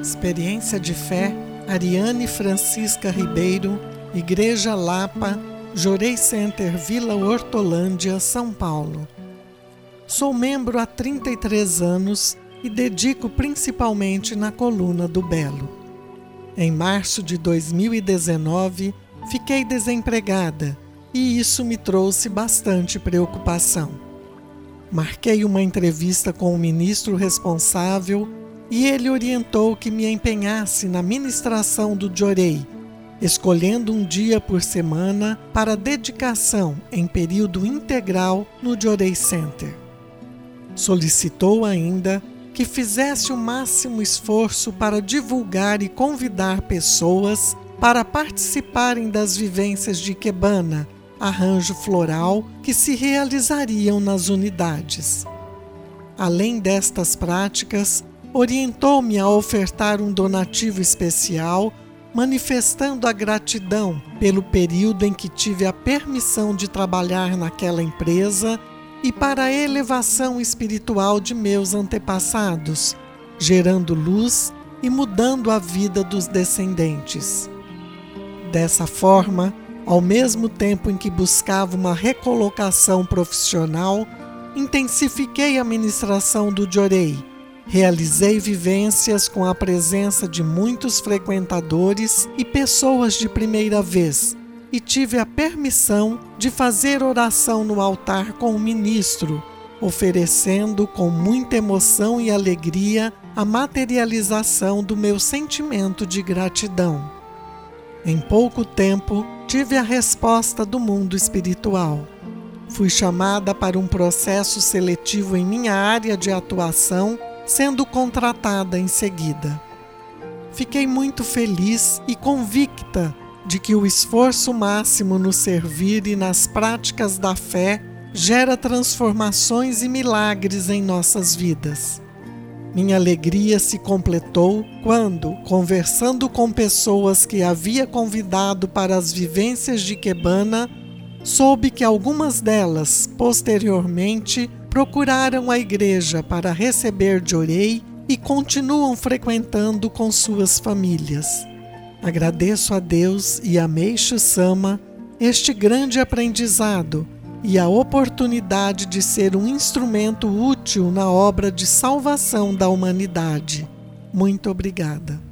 Experiência de fé, Ariane Francisca Ribeiro, Igreja Lapa, Jorei Center Vila Hortolândia, São Paulo. Sou membro há 33 anos e dedico principalmente na coluna do Belo. Em março de 2019, fiquei desempregada e isso me trouxe bastante preocupação. Marquei uma entrevista com o ministro responsável e ele orientou que me empenhasse na ministração do Jorei, escolhendo um dia por semana para dedicação em período integral no Jorei Center. Solicitou ainda que fizesse o máximo esforço para divulgar e convidar pessoas para participarem das vivências de Quebana, arranjo floral que se realizariam nas unidades. Além destas práticas, orientou-me a ofertar um donativo especial, manifestando a gratidão pelo período em que tive a permissão de trabalhar naquela empresa e para a elevação espiritual de meus antepassados, gerando luz e mudando a vida dos descendentes. Dessa forma, ao mesmo tempo em que buscava uma recolocação profissional, intensifiquei a ministração do Jorei Realizei vivências com a presença de muitos frequentadores e pessoas de primeira vez, e tive a permissão de fazer oração no altar com o ministro, oferecendo com muita emoção e alegria a materialização do meu sentimento de gratidão. Em pouco tempo, tive a resposta do mundo espiritual. Fui chamada para um processo seletivo em minha área de atuação sendo contratada em seguida. Fiquei muito feliz e convicta de que o esforço máximo no servir e nas práticas da fé gera transformações e milagres em nossas vidas. Minha alegria se completou quando, conversando com pessoas que havia convidado para as vivências de Quebana, soube que algumas delas, posteriormente, procuraram a igreja para receber Jorei e continuam frequentando com suas famílias. Agradeço a Deus e a Meixo Sama este grande aprendizado e a oportunidade de ser um instrumento útil na obra de salvação da humanidade. Muito obrigada.